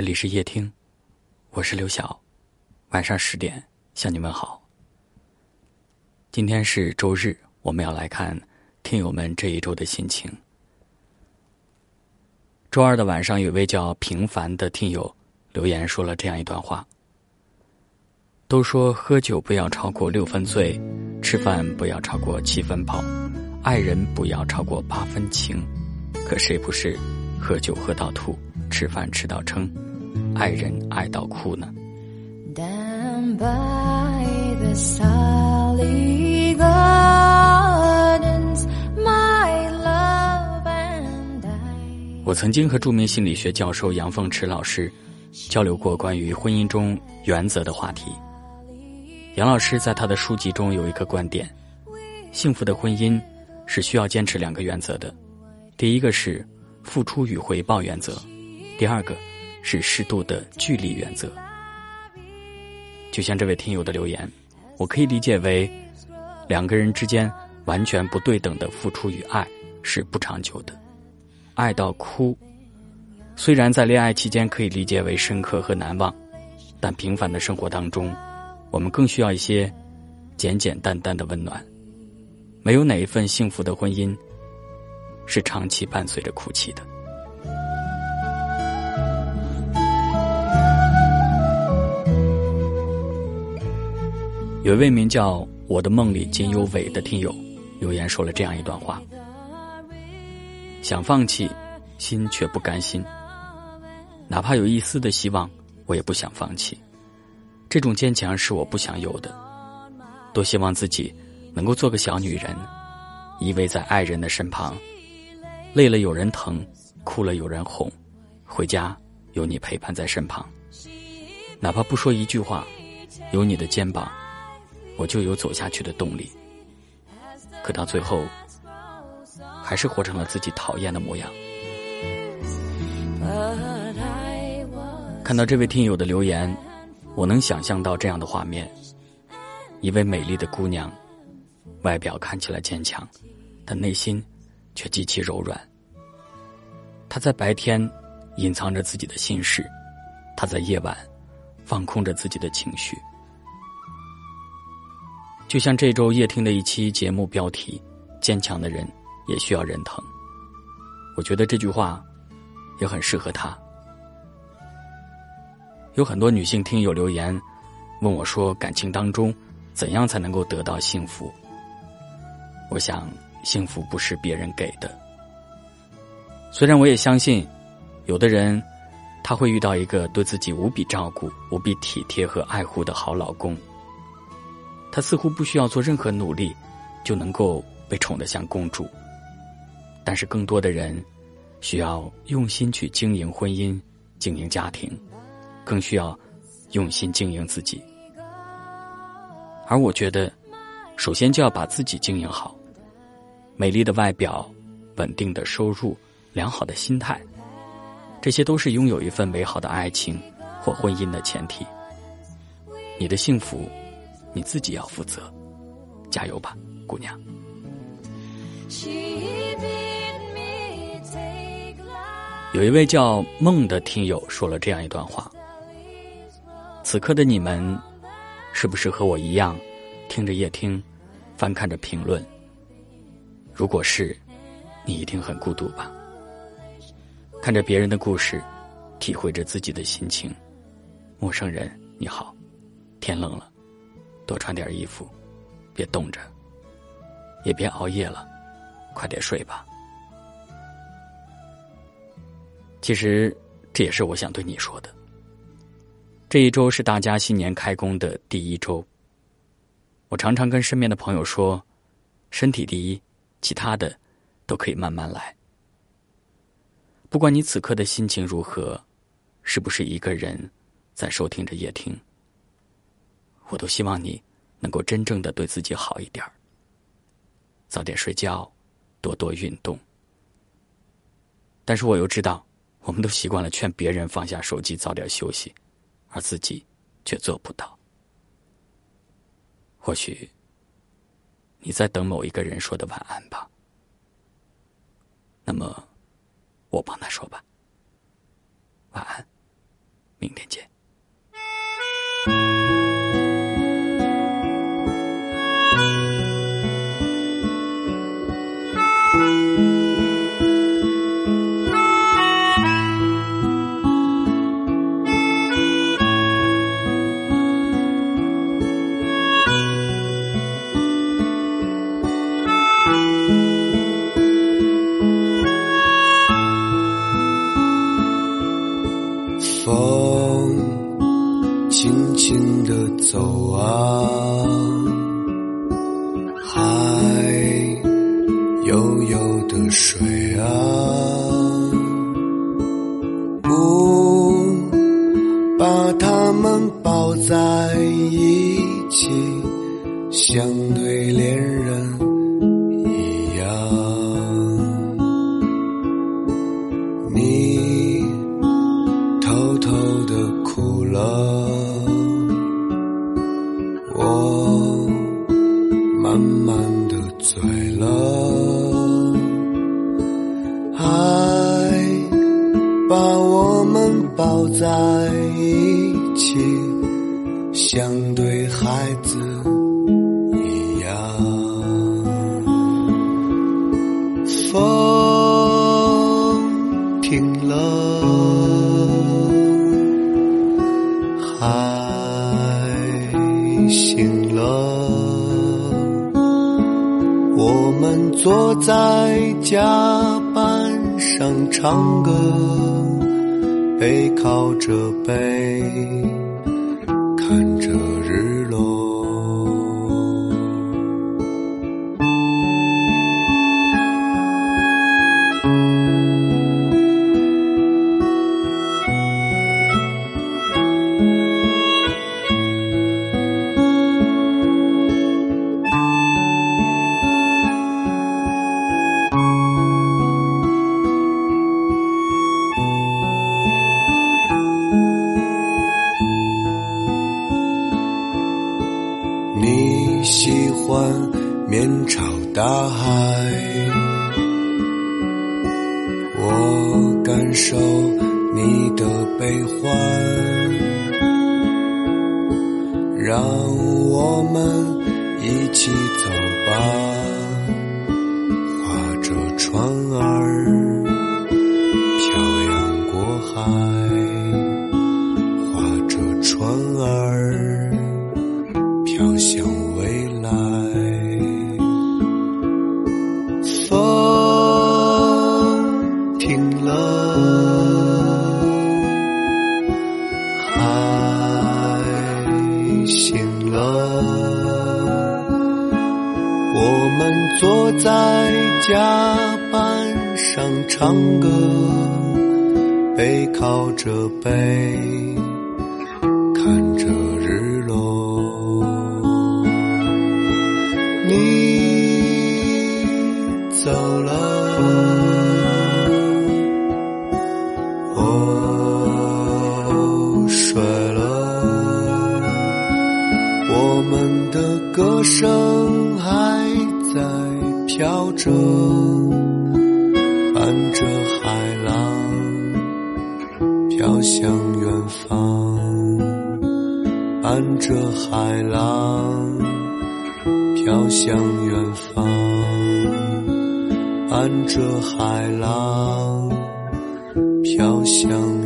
这里是夜听，我是刘晓，晚上十点向你问好。今天是周日，我们要来看听友们这一周的心情。周二的晚上，有位叫平凡的听友留言说了这样一段话：都说喝酒不要超过六分醉，吃饭不要超过七分饱，爱人不要超过八分情，可谁不是喝酒喝到吐，吃饭吃到撑，爱人爱到哭呢？我曾经和著名心理学教授杨凤池老师交流过关于婚姻中原则的话题。杨老师在他的书籍中有一个观点：幸福的婚姻是需要坚持两个原则的，第一个是付出与回报原则，第二个是适度的距离原则。就像这位听友的留言，我可以理解为两个人之间完全不对等的付出与爱是不长久的。爱到哭，虽然在恋爱期间可以理解为深刻和难忘，但平凡的生活当中，我们更需要一些简简单单的温暖。没有哪一份幸福的婚姻是长期伴随着哭泣的。有一位名叫“我的梦里仅有伟”的听友留言说了这样一段话。想放弃，心却不甘心。哪怕有一丝的希望，我也不想放弃。这种坚强是我不想有的。多希望自己能够做个小女人，依偎在爱人的身旁，累了有人疼，哭了有人哄，回家有你陪伴在身旁。哪怕不说一句话，有你的肩膀，我就有走下去的动力。可到最后。还是活成了自己讨厌的模样。看到这位听友的留言，我能想象到这样的画面：一位美丽的姑娘，外表看起来坚强，但内心却极其柔软。她在白天隐藏着自己的心事，她在夜晚放空着自己的情绪。就像这周夜听的一期节目标题：“坚强的人。”也需要人疼。我觉得这句话也很适合他。有很多女性听友留言问我说：“感情当中怎样才能够得到幸福？”我想，幸福不是别人给的。虽然我也相信，有的人他会遇到一个对自己无比照顾、无比体贴和爱护的好老公，他似乎不需要做任何努力，就能够被宠得像公主。但是，更多的人需要用心去经营婚姻、经营家庭，更需要用心经营自己。而我觉得，首先就要把自己经营好。美丽的外表、稳定的收入、良好的心态，这些都是拥有一份美好的爱情或婚姻的前提。你的幸福，你自己要负责。加油吧，姑娘！有一位叫梦的听友说了这样一段话：此刻的你们，是不是和我一样，听着夜听，翻看着评论？如果是，你一定很孤独吧？看着别人的故事，体会着自己的心情。陌生人你好，天冷了，多穿点衣服，别冻着，也别熬夜了，快点睡吧。其实，这也是我想对你说的。这一周是大家新年开工的第一周。我常常跟身边的朋友说：“身体第一，其他的都可以慢慢来。”不管你此刻的心情如何，是不是一个人在收听着夜听，我都希望你能够真正的对自己好一点早点睡觉，多多运动。但是我又知道。我们都习惯了劝别人放下手机早点休息，而自己却做不到。或许你在等某一个人说的晚安吧。那么，我帮他风轻轻地走啊，海悠悠的水啊，不把它们抱在一起，像对恋人像对孩子一样。风停了。海醒了，我们坐在甲板上唱歌，背靠着背，看着日落。大海，我感受你的悲欢，让我们一起走吧，我们坐在甲板上唱歌，背靠着背，看着日落。你走了，我睡了，我们的歌声还飘着，伴着海浪飘向远方，伴着海浪。飘向远方，伴着海浪，飘向。